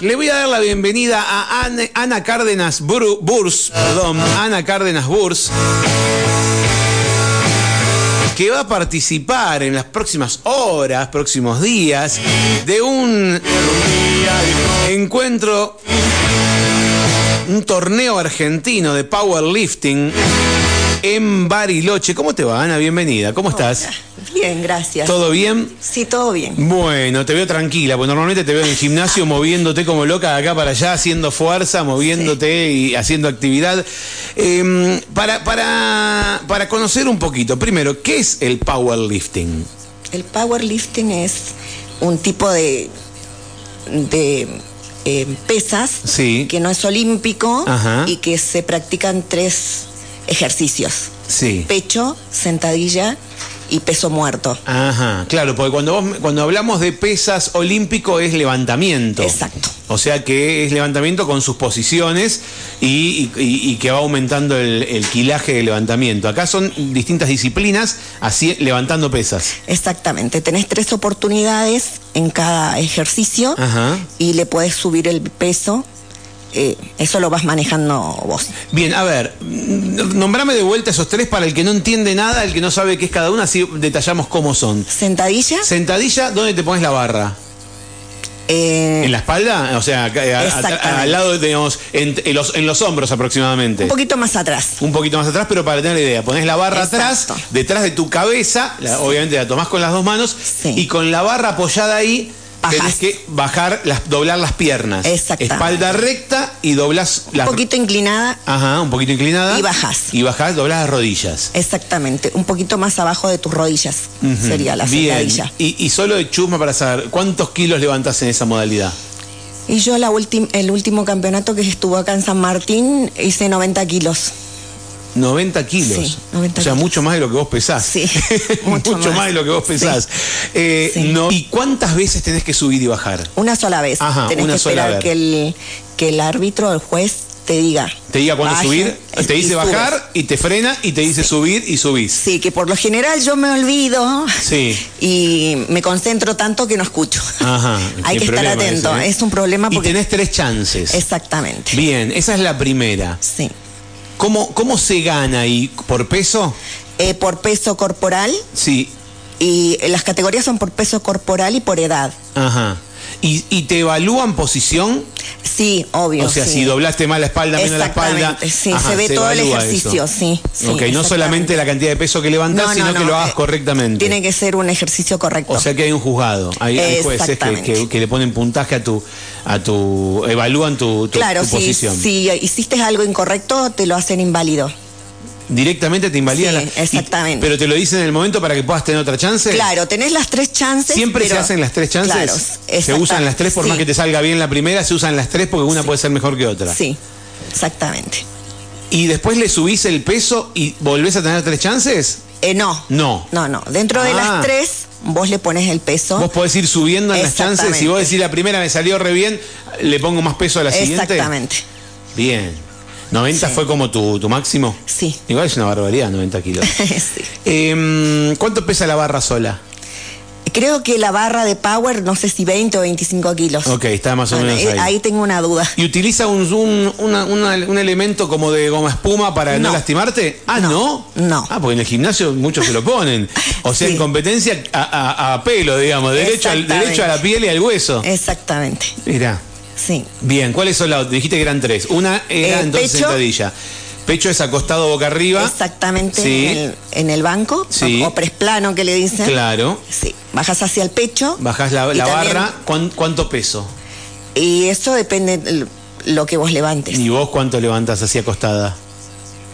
Le voy a dar la bienvenida a Ana, Cárdenas Bur- Burs, perdón, Ana Cárdenas Burs, que va a participar en las próximas horas, próximos días, de un encuentro, un torneo argentino de powerlifting en Bariloche. ¿Cómo te va, Ana? Bienvenida. ¿Cómo estás? Bien, gracias. ¿Todo bien? Sí, todo bien. Bueno, te veo tranquila, porque normalmente te veo en el gimnasio moviéndote como loca de acá para allá, haciendo fuerza, moviéndote y haciendo actividad. Eh, para, para, para conocer un poquito, primero, ¿qué es el powerlifting? El powerlifting es un tipo de, de eh, pesas Sí. que no es olímpico Ajá. y que se practican tres ejercicios. Sí. Pecho, sentadilla y peso muerto. Ajá, claro, porque cuando, vos- cuando hablamos de pesas olímpico es levantamiento. Exacto. O sea que es levantamiento con sus posiciones y, y- y- y que va aumentando el, el quilaje de levantamiento. Acá son distintas disciplinas así levantando pesas. Exactamente. Tenés tres oportunidades en cada ejercicio Ajá. y le podés subir el peso. Eh, eso lo vas manejando vos. Bien, a ver, nombrame de vuelta esos tres para el que no entiende nada, el que no sabe qué es cada una, así detallamos cómo son. Sentadilla. Sentadilla, ¿dónde te pones la barra? eh, ¿En la espalda? O sea, a- a- al lado, digamos, en, en los, en los hombros aproximadamente. un poquito más atrás. un poquito más atrás, pero para tener la idea, pones la barra Exacto. atrás, detrás de tu cabeza, la- obviamente la tomás con las dos manos, Sí. y con la barra apoyada ahí, Bajás. tenés que bajar, las, doblar las piernas. Exactamente. Espalda recta y doblás Un las poquito inclinada. Ajá, un poquito inclinada. Y bajás. Y bajás, doblás las rodillas. Exactamente, un poquito más abajo de tus rodillas sería la Bien. Y, y solo de chusma para saber, ¿cuántos kilos levantás en esa modalidad? Y yo la ultim- el último campeonato que estuvo acá en San Martín hice 90 kilos. 90 kilos. Sí, 90 o sea, kilos. mucho más de lo que vos pesás. Sí, mucho, mucho más. más. de lo que vos pesás. Eh, Sí. no- ¿Y cuántas veces tenés que subir y bajar? Una sola vez. Ajá, Tenés una que sola esperar vez. que el, que el árbitro, el juez, te diga. Te diga cuándo subir, te y dice subes. bajar y te frena y te dice subir y subís. Sí, que por lo general yo me olvido Sí. y me concentro tanto que no escucho. Ajá. Hay que estar atento. ese, ¿eh? Es un problema Y porque. tenés tres chances. Exactamente. Bien, esa es la primera. Sí. ¿Cómo, ¿Cómo se gana ahí? ¿Por peso? Eh, por peso corporal Sí. y las categorías son por peso corporal y por edad. Ajá. ¿Y, y te evalúan posición? Sí, obvio. o sea, sí. si doblaste mal la espalda, menos la espalda. Sí, ajá, se ve todo el ejercicio, sí, sí, ok, no solamente la cantidad de peso que No, no, sino que lo hagas eh, correctamente. Tiene que ser un ejercicio correcto. O sea que hay un juzgado, hay, hay jueces que, Exactamente. que- que le ponen puntaje a tu, a tu, evalúan tu, tu- claro, tu si, posición. si hiciste algo incorrecto, te lo hacen inválido. Directamente te invalidan. Sí, la- y- exactamente. pero te lo dicen en el momento para que puedas tener otra chance. Claro, tenés las tres chances. Siempre se hacen las tres chances. Claro, se usan las tres por sí, más que te salga bien la primera, se usan las tres porque una puede ser mejor que otra. Sí, exactamente. Y después le subís el peso y volvés a tener tres chances. Eh, no. No. No, no. Dentro de Ah. las tres, vos le pones el peso. Vos podés ir subiendo en las chances. Si vos decís la primera me salió re bien, le pongo más peso a la siguiente. Exactamente. Bien. ¿90 Sí. fue como tu, tu máximo? Sí. Igual es una barbaridad, 90 kilos. Sí. Em, ¿Cuánto pesa la barra sola? Creo que la barra de power, no sé si 20 o 25 kilos. Ok, está más o Bueno, menos eh, ahí. tengo una duda. ¿Y utiliza un, un, una- una- un elemento como de goma espuma para no, No. lastimarte? Ah, ¿no? No. Ah, porque en el gimnasio muchos se lo ponen. O sea, Sí. en competencia a, a- a pelo, digamos, derecho, al, derecho a la piel y al hueso. Exactamente. Mira. Sí. Bien, ¿cuáles son las? Dijiste que eran tres. Una era Eh, entonces pecho. sentadilla. Pecho es acostado boca arriba. Exactamente Sí. en, el, en el banco Sí. o, presplano que le dicen. Claro. Sí. Bajas hacia el pecho. Bajás la, y la también- barra. ¿cuán- ¿Cuánto peso? Y eso depende de lo que vos levantes. ¿Y vos cuánto levantas así acostada?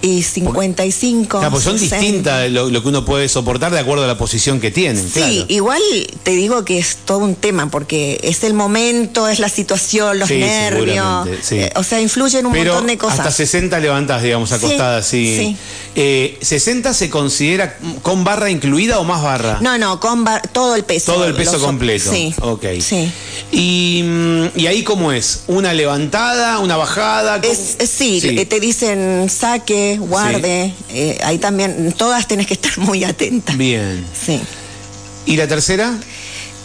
Y 55. Claro, pues son 60. distintas lo, lo que uno puede soportar de acuerdo a la posición que tienen. Sí, claro. igual te digo que es todo un tema porque es el momento, es la situación, los Sí, nervios. sí. eh, o sea, influyen un Pero montón de cosas. hasta 60 levantás, digamos, Sí, acostada así. sí. Eh, ¿60 se considera con barra incluida o más barra? No, no, con bar- todo el peso. Todo el peso completo. Sí. Ok. Sí. Y, mm, ¿Y ahí cómo es? ¿Una levantada, una bajada? Sí, eh, te dicen saque, guarde. eh, ahí también, todas tenés que estar muy atentas. Bien. Sí. ¿Y la tercera?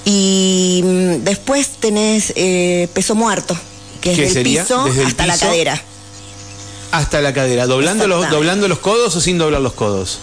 Y mm, después tenés eh, peso muerto, que es ¿Qué del sería? piso Desde el hasta la cadera. Hasta la cadera, doblando los, doblando los codos o sin doblar los codos.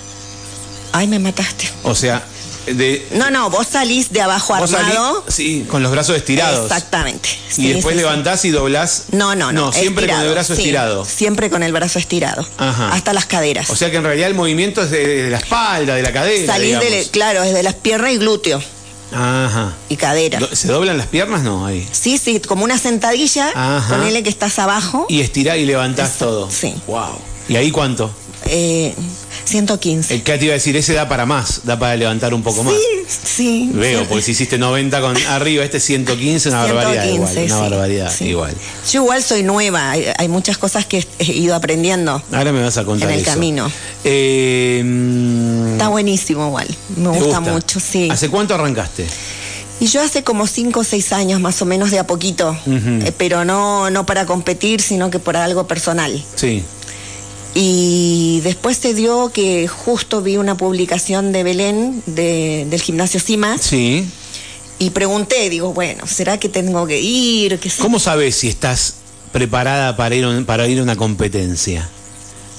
Ay, me mataste. O sea, de, No, no, vos salís de abajo salís- armado. sí, con los brazos estirados. Exactamente. Y después sí, levantás y doblás. No, no, no. siempre con el brazo sí, estirado. Siempre con el brazo estirado. Ajá. Hasta las caderas. O sea que en realidad el movimiento es de, de la espalda, de la cadera. Salís de, claro, desde las piernas y glúteo Ajá. y cadera. ¿Se doblan las piernas? No, ahí. Sí, sí, como una sentadilla, Ajá. ponele que estás abajo. Y estirás y levantás Eso, todo. sí. Wow. ¿Y ahí cuánto? eh, 115. El que te iba a decir, ese da para más, da para levantar un poco más. Sí, sí. Veo, porque si hiciste 90 con arriba, este 115, una barbaridad 115, igual. Una sí, barbaridad sí. igual. Yo igual soy nueva, hay, hay muchas cosas que he ido aprendiendo. Ahora me vas a contar En el eso. camino. Eh, Está buenísimo igual, me ¿te gusta, mucho, sí. ¿Hace cuánto arrancaste? Y yo hace como 5 o 6 años más o menos de a poquito, eh, pero no, no para competir, sino que por algo personal. Sí. Y después se dio que justo vi una publicación de Belén de- del gimnasio Cimas Sí. y pregunté, digo, bueno, ¿será que tengo que ir? ¿Qué? ¿Cómo sabes si estás preparada para ir, para ir a una competencia?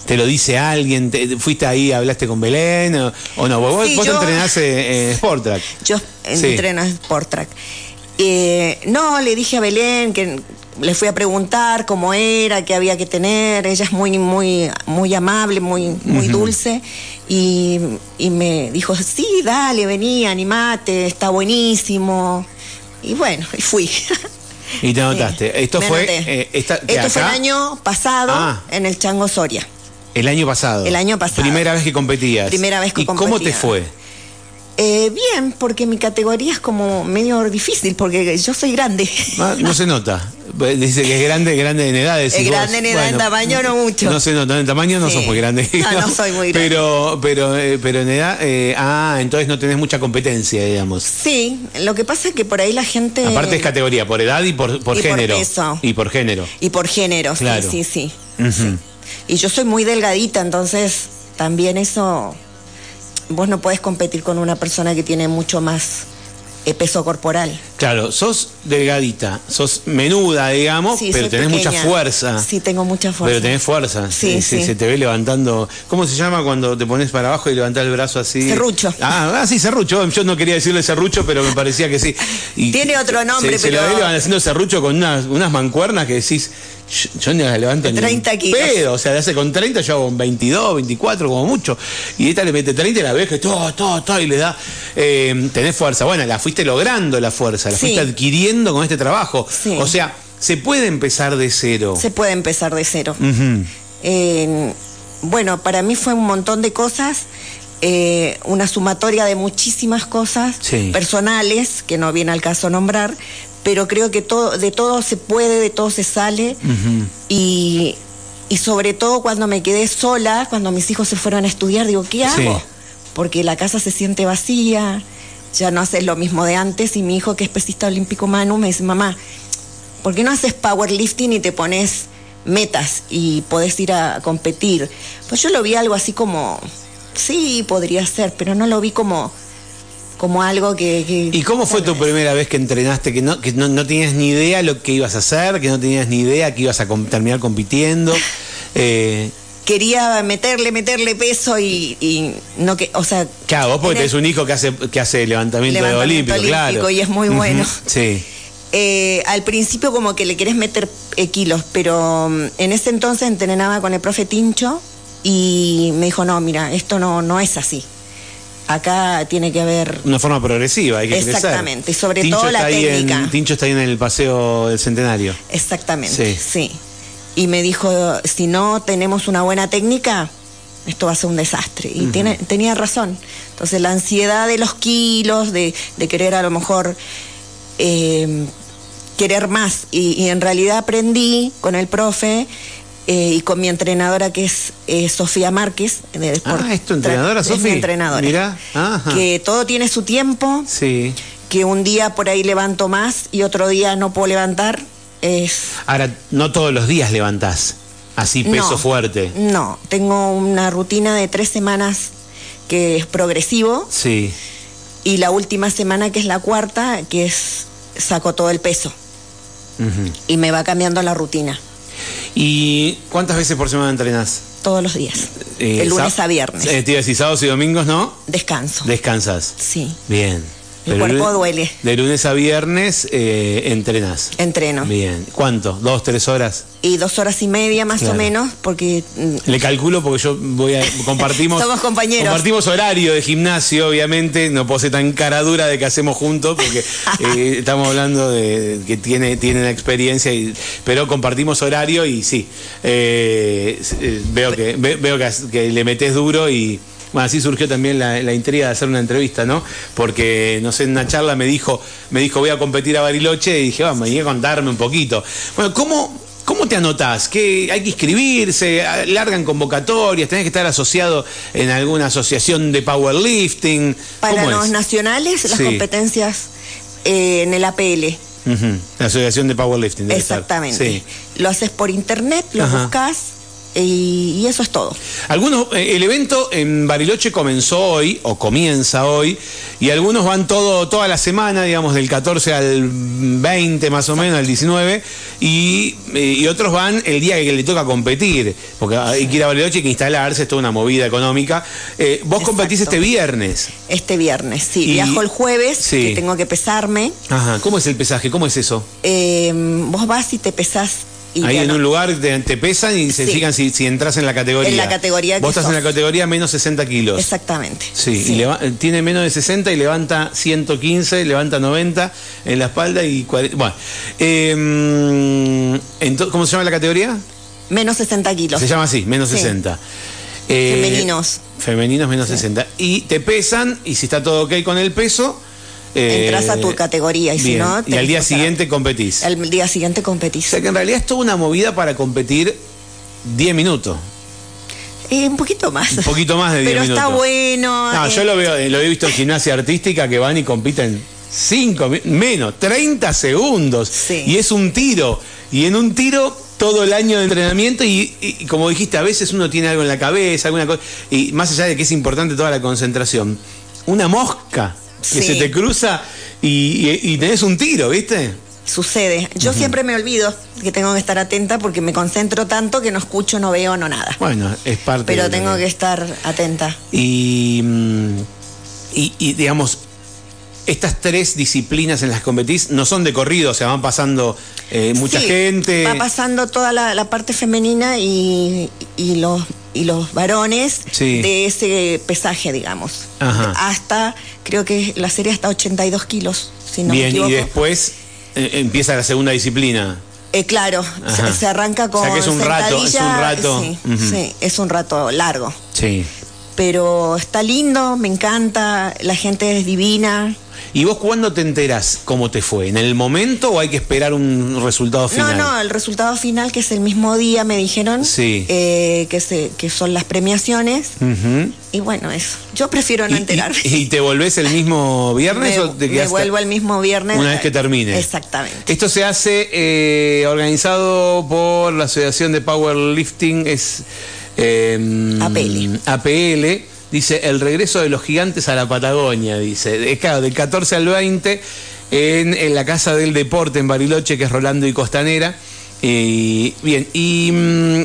¿Te lo dice alguien? ¿Te- ¿Fuiste ahí, hablaste con Belén? ¿O, o no? Vos, Sí, vos yo- entrenás en Sport Track. Yo Sí. entreno en Sport Track. Eh, no, le dije a Belén que le fui a preguntar cómo era, qué había que tener. Ella es muy, muy, muy amable, muy, muy dulce. Y, y me dijo, sí, dale, vení, animate, está buenísimo. Y bueno, y fui. Y te anotaste. Esto Me fue, eh, esta- Esto fue el año pasado Ah. en el Chango Soria. El año pasado. El año pasado. Primera vez que competías. Primera vez que ¿Y cómo te fue? Eh, bien, porque mi categoría es como medio difícil, porque yo soy grande. Ah, No se nota. Dice que es grande, grande en edad. Es grande en edad, en tamaño no mucho. No se nota, en tamaño no Sí. sos muy grande. No, no soy muy grande. Pero, pero, eh, pero en edad, eh, ah, entonces no tenés mucha competencia, digamos. Sí, lo que pasa es que por ahí la gente... Aparte es categoría, por edad y por, por Y por género. peso. Y por género. Y por género, sí, Claro. sí, sí, sí. Y yo soy muy delgadita, entonces también eso... Vos no podés competir con una persona que tiene mucho más eh, peso corporal. Claro, sos delgadita, sos menuda, digamos, Sí, pero tenés mucha fuerza. Sí, tengo mucha fuerza. Pero tenés fuerza, Sí, sí, sí. se te ve levantando. ¿Cómo se llama cuando te pones para abajo y levantás el brazo así? Serrucho. Ah, ah, sí, serrucho. Yo no quería decirle serrucho, pero me parecía que sí. Y Tiene otro nombre, se, se pero- lo ve haciendo serrucho con unas, unas mancuernas que decís, yo, yo no las levanto ni 30 un kilos. pedo. O sea, le hace con 30, yo hago con 22, 24 como mucho. Y esta le mete 30 y la ves que todo, todo, todo, y le da. eh, tenés fuerza. Bueno, la fuiste logrando la fuerza, la Sí. fuiste adquiriendo con este trabajo. Sí. O sea, se puede empezar de cero. Se puede empezar de cero. Eh, bueno, para mí fue un montón de cosas, eh, una sumatoria de muchísimas cosas Sí. personales, que no viene al caso nombrar, pero creo que todo, de todo se puede, de todo se sale. y, y sobre todo cuando me quedé sola, cuando mis hijos se fueron a estudiar, digo, ¿qué hago? Sí. Porque la casa se siente vacía, ya no haces lo mismo de antes, y mi hijo que es pesista olímpico Manu me dice, mamá, ¿por qué no haces powerlifting y te pones metas y podés ir a competir? Pues yo lo vi algo así como, sí, podría ser, pero no lo vi como, como algo que... que- ¿Y cómo fue tu primera vez que entrenaste? Que no, que no, no tenías ni idea lo que ibas a hacer, que no tenías ni idea que ibas a com- terminar compitiendo. Eh, Quería meterle, meterle peso y, y no que, o sea... claro, vos porque tenés un hijo que hace, que hace levantamiento, Levantamiento olímpico, claro. y es muy bueno. Sí. Eh, al principio como que le querés meter eh, kilos, pero mm, en ese entonces entrenaba con el profe Tincho y me dijo, no, mira, esto no, no es así. Acá tiene que haber... Una forma progresiva, hay que crecer. Exactamente, y sobre Tincho todo la en- técnica. Tincho está ahí en el paseo del centenario. Exactamente, Sí. sí. Y me dijo, si no tenemos una buena técnica, esto va a ser un desastre. Y tiene, tenía razón. Entonces la ansiedad de los kilos, de, de querer a lo mejor eh, querer más. Y, y en realidad aprendí con el profe eh, y con mi entrenadora que es eh, Sofía Márquez. de Ah, ¿es tu entrenadora, Track. Es mi entrenadora. Mirá, ajá. Que todo tiene su tiempo Sí. que un día por ahí levanto más y otro día no puedo levantar, es... Ahora, no todos los días levantás. Así peso no, fuerte. No, tengo una rutina de tres semanas que es progresivo Sí. Y la última semana, que es la cuarta, que es saco todo el peso. Ujú. Y me va cambiando la rutina. ¿Y cuántas veces por semana entrenas? Todos los días. Eh, el lunes a viernes. Eh, te iba a decir, sábados y domingos, ¿no? Descanso. Descansas. sí. Bien. El cuerpo lunes- duele. De lunes a viernes eh, entrenas. Entreno. Bien. ¿Cuánto? ¿Dos, tres horas? Y dos horas y media más Claro. o menos, porque mm, Le calculo porque yo voy a compartimos Somos compañeros. compartimos horario de gimnasio, obviamente, no puedo ser tan cara dura de que hacemos juntos porque eh, estamos hablando de que tiene tiene la experiencia y, pero compartimos horario y sí eh, eh, veo que ve- veo que le metes duro y bueno, así surgió también la, la intriga de hacer una entrevista, ¿no? Porque, no sé, en una charla me dijo, me dijo, voy a competir a Bariloche y dije, vamos, venía a contarme un poquito. Bueno, ¿cómo, ¿Cómo te anotás? ¿Qué, ¿Hay que inscribirse? ¿Largan convocatorias? ¿Tenés que estar asociado en alguna asociación de powerlifting? para ¿Cómo los es? nacionales, las Sí. competencias eh, en el APL. La asociación de powerlifting. Exactamente. Sí. Lo haces por internet, lo Ajá. buscas y, y eso es todo. Algunos, eh, el evento en Bariloche comenzó hoy, o comienza hoy, y algunos van todo, toda la semana, digamos, del 14 al 20 más o menos, al 19, y, eh, y otros van el día que le toca competir, porque hay que ir a Bariloche, hay que instalarse, es toda una movida económica. Eh, vos competís este viernes. Este viernes, sí. Y- Viajo el jueves, Sí. que tengo que pesarme. Ajá, ¿cómo es el pesaje? ¿Cómo es eso? Eh, vos vas y te pesás. Y Ahí en ano- un lugar te, te pesan y se Sí. fijan si, si entras en la categoría. En la categoría que Vos estás en la sos. categoría menos 60 kilos. Exactamente. Sí, y leva- tiene menos de 60 y levanta 115, levanta 90 en la espalda y 40. Bueno, eh, ¿cómo se llama la categoría? Menos 60 kilos. Se llama así, menos Sí. 60. Eh, Femeninos. Femeninos menos 60. Y te pesan y si está todo ok con el peso. Eh, Entras a tu categoría y si no, Y al día siguiente competís. El día siguiente O competís. sea que en realidad es toda una movida para competir 10 minutos. Eh, un poquito más. Un poquito más de 10 Pero minutos. está bueno. No, eh, yo lo veo, eh, lo he visto en gimnasia artística que van y compiten 5 menos, 30 segundos. Sí. Y es un tiro. Y en un tiro todo el año de entrenamiento y, y como dijiste, a veces uno tiene algo en la cabeza, alguna cosa. Y más allá de que es importante toda la concentración, una mosca que Sí. se te cruza y, y- y tenés un tiro, ¿viste? Sucede. Yo siempre me olvido que tengo que estar atenta porque me concentro tanto que no escucho, no veo, no nada. Bueno, es parte Pero de- tengo que estar atenta. Y, mm, y, y, digamos, estas tres disciplinas en las que competís no son de corrido, o sea, van pasando eh, mucha Sí, gente. Va pasando toda la, la parte femenina y, y los y los varones Sí. de ese pesaje, digamos. Ajá. Hasta, creo que la serie hasta 82 kilos, si no me Bien, equivoco. y después eh, empieza la segunda disciplina. Eh, claro, se, se arranca O con sea que es un rato, es un rato. Sí, sí, es un rato largo. Sí. Pero está lindo, me encanta, la gente es divina. ¿Y vos cuándo te enterás cómo te fue? ¿En el momento o hay que esperar un resultado final? No, no, el resultado final, que es el mismo día, me dijeron, Sí. eh, que, se, que son las premiaciones. Y bueno, eso. Yo prefiero no ¿Y- enterarme. y, y te volvés el mismo viernes me, o te me quedás vuelvo el mismo viernes. una vez que termine? Exactamente. Esto se hace eh, organizado por la Asociación de Powerlifting, es eh, APL. APL, dice el regreso de los gigantes a la Patagonia, dice. Es claro, del 14 al 20 en, en la Casa del Deporte en Bariloche, que es Rolando y Costanera. Y, bien, y mm,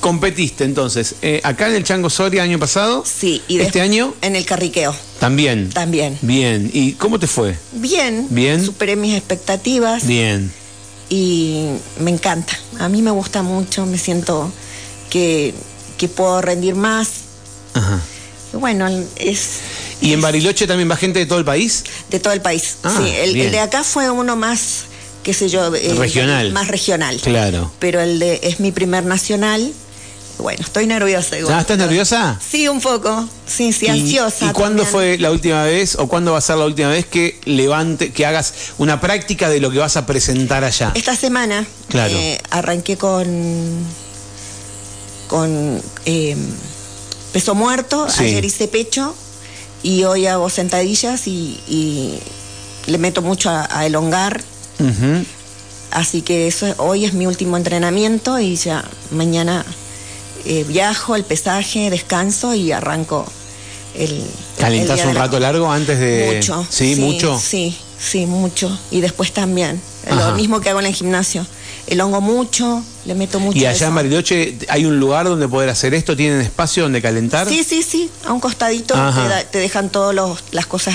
competiste entonces eh, acá en el Chango Soria año pasado. Sí, y este año En el carriqueo, también. también. Bien, ¿y cómo te fue? Bien. Bien. Superé mis expectativas. Bien. y me encanta. A mí me gusta mucho, me siento que, que puedo rendir más. Ajá. Bueno, es ¿Y en Bariloche también va gente de todo el país? de todo el país. Ah, sí, el, de acá fue uno más, qué sé yo, eh, Regional. Más regional. Claro. Pero el de es mi primer nacional. Bueno, estoy nerviosa igual. Ah, ¿Estás nerviosa? Sí, un poco. Sí, sí, ¿Y- ansiosa. ¿Y, cuándo también. fue la última vez o cuándo va a ser la última vez que levante, que hagas una práctica de lo que vas a presentar allá? Esta semana Claro. eh, arranqué con con eh, peso muerto, Sí. ayer hice pecho y hoy hago sentadillas y, y le meto mucho a, a elongar, así que eso es- hoy es mi último entrenamiento y ya mañana eh, viajo, el pesaje, descanso y arranco el, ¿Calentás día de un la- rato largo antes de...? Mucho. ¿Sí? ¿Mucho? Sí, sí, mucho. Y después también. Ajá. Lo mismo que hago en el gimnasio. El hongo mucho, le meto mucho. ¿Y allá en eso. Bariloche hay un lugar donde poder hacer esto? ¿Tienen espacio donde calentar? Sí, sí, sí. A un costadito te, da- te dejan todos los, las cosas,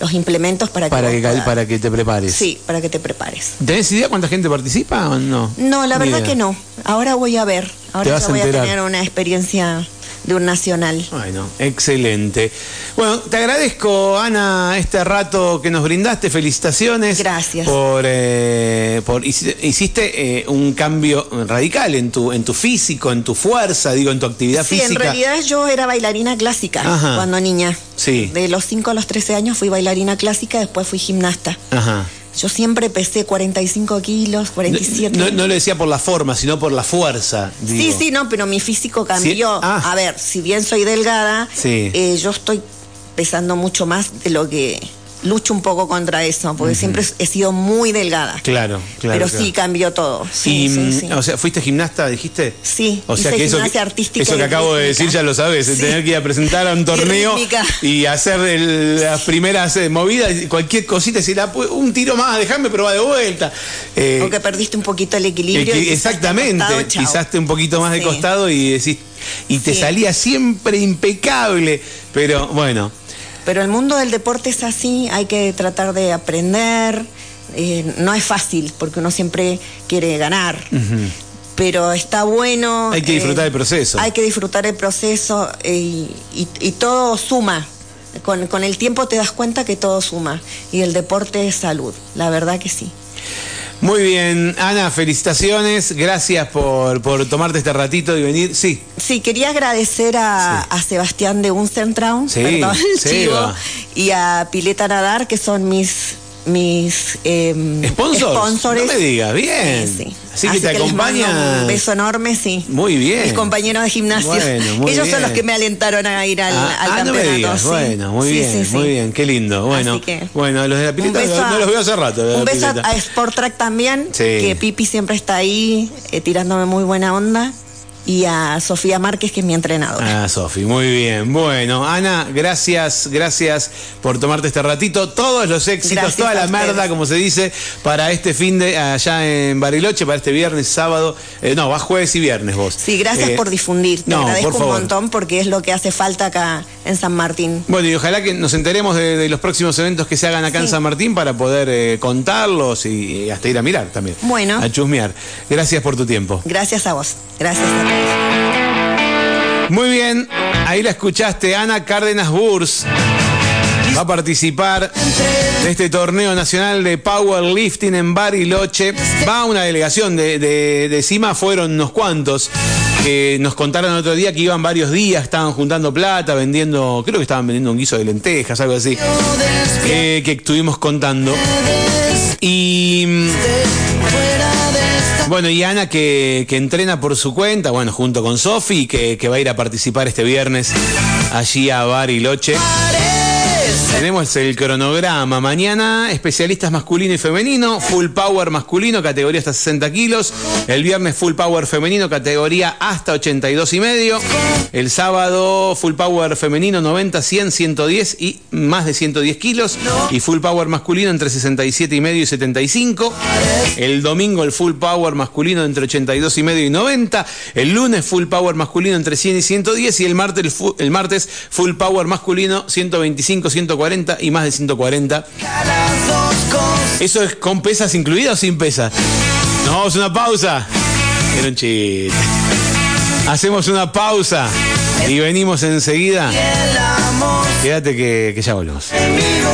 los implementos para que, Para que, cal- puedas- para que te prepares. Sí, para que te prepares. ¿Tenés idea cuánta gente participa o no? No, la Ni verdad idea. que no. Ahora voy a ver. Ahora ya voy a tener una experiencia de un nacional. Bueno, excelente. Bueno, te agradezco, Ana, este rato que nos brindaste. Felicitaciones. Gracias. Por, eh, por hici- hiciste eh, un cambio radical en tu, en tu físico, en tu fuerza, digo, en tu actividad Sí, física. en realidad yo era bailarina clásica Ajá. cuando niña. Sí. De los 5 a los 13 años fui bailarina clásica, después fui gimnasta. Ajá. Yo siempre pesé 45 kilos, 47. No, no lo decía por la forma, sino por la fuerza. Sí, sí, no, pero mi físico cambió. Sí, ah. A ver, si bien soy delgada, Sí. eh, yo estoy pesando mucho más de lo que lucho un poco contra eso, porque siempre he sido muy delgada. Claro, claro. pero claro. sí cambió todo. Sí, y, sí, sí. o sea, ¿fuiste gimnasta, dijiste? Sí, O sea hice que eso, gimnasia que, artística eso que acabo de decir ya lo sabes, Sí. tener que ir a presentar a un torneo y hacer el- las primeras eh, movidas, cualquier cosita, decir, "Ah, pues, un tiro más, déjame probar de vuelta. Eh, Porque perdiste un poquito el equilibrio. exactamente, pisaste un poquito más de costado y decís, y te salía siempre impecable, pero bueno. Pero el mundo del deporte es así, hay que tratar de aprender. eh, no es fácil porque uno siempre quiere ganar. Pero está bueno. Hay que disfrutar el proceso. Hay que disfrutar el proceso eh, y, y- y todo suma. Con, con el tiempo te das cuenta que todo suma. Y el deporte es salud, la verdad que sí. Muy bien, Ana, felicitaciones, gracias por, por tomarte este ratito y venir. Sí, Sí, quería agradecer a, Sí. a Sebastián de Uncentraun, Sí, perdón, chivo, y a Pileta Nadar, que son mis mis em, ¿Sponsors? sponsores. No me digas, bien. Sí, sí. Así que te acompañan. Un beso enorme, sí. Muy bien. Mis compañeros de gimnasio. Bueno, muy Ellos bien. son los que me alentaron a ir al, Ah, al ah, no campeonato. me digas. sí. Bueno, muy bien, muy bien, qué lindo. Bueno, que- bueno, los de la pileta no, a- no los veo hace rato. Un beso pileta. a Sport Track también, que Pipi siempre está ahí eh, tirándome muy buena onda. Y a Sofía Márquez, que es mi entrenadora. Ah, Sofi, muy bien. Bueno, Ana, gracias, gracias por tomarte este ratito. Todos los éxitos, Gracias toda la merda, como se dice, para este fin de allá en Bariloche, para este viernes, sábado. Eh, no, vas jueves y viernes vos. Sí, gracias Eh, por difundir. Te no, agradezco por un montón porque es lo que hace falta acá en San Martín. Bueno, y ojalá que nos enteremos de, de los próximos eventos que se hagan acá en. San Martín para poder eh, contarlos y, y hasta ir a mirar también. Bueno. A chusmear. Gracias por tu tiempo. Gracias a vos. Gracias a. Muy bien, ahí la escuchaste, Ana Cárdenas Burs. Va a participar de este torneo nacional de powerlifting en Bariloche. Va una delegación de, de, de CIMA, fueron unos cuantos. Que nos contaron el otro día que iban varios días, estaban juntando plata, vendiendo, creo que estaban vendiendo un guiso de lentejas, algo así. eh, que estuvimos contando. Y. Bueno, y Ana que, que entrena por su cuenta, bueno, junto con Sofi, que, que va a ir a participar este viernes allí a Bariloche. Tenemos el cronograma. Mañana, especialistas masculino y femenino. Full power masculino, categoría hasta 60 kilos. El viernes, full power femenino, categoría hasta 82 y medio. El sábado, full power femenino, 90, 100, 110 y más de 110 kilos. Y full power masculino entre 67 y medio y 75. El domingo, el full power masculino entre 82 y medio y 90. El lunes, full power masculino entre 100 y 110. Y el martes, el, martes full power masculino 125, 140 y más de 140. ¿Eso es con pesas incluidas o sin pesas? Nos vamos a una pausa. Era un chiste. Hacemos una pausa y venimos enseguida. Quédate que, que ya volvemos.